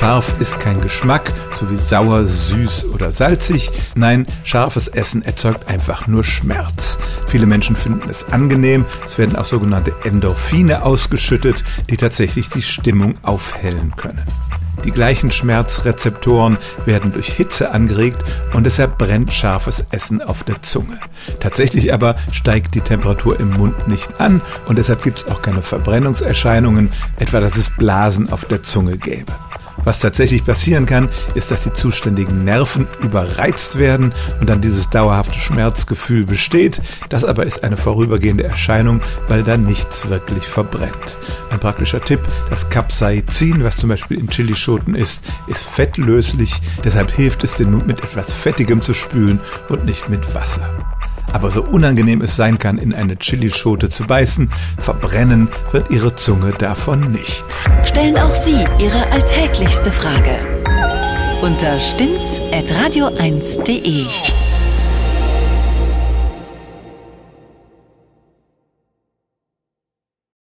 Scharf ist kein Geschmack, so wie sauer, süß oder salzig. Nein, scharfes Essen erzeugt einfach nur Schmerz. Viele Menschen finden es angenehm. Es werden auch sogenannte Endorphine ausgeschüttet, die tatsächlich die Stimmung aufhellen können. Die gleichen Schmerzrezeptoren werden durch Hitze angeregt und deshalb brennt scharfes Essen auf der Zunge. Tatsächlich aber steigt die Temperatur im Mund nicht an und deshalb gibt es auch keine Verbrennungserscheinungen, etwa dass es Blasen auf der Zunge gäbe. Was tatsächlich passieren kann, ist, dass die zuständigen Nerven überreizt werden und dann dieses dauerhafte Schmerzgefühl besteht. Das aber ist eine vorübergehende Erscheinung, weil da nichts wirklich verbrennt. Ein praktischer Tipp, das Capsaicin, was zum Beispiel in Chilischoten ist, ist fettlöslich, deshalb hilft es, den Mund mit etwas Fettigem zu spülen und nicht mit Wasser. Aber so unangenehm es sein kann, in eine Chilischote zu beißen, verbrennen wird Ihre Zunge davon nicht. Stellen auch Sie Ihre alltäglichste Frage unter stimmtz.radio1.de.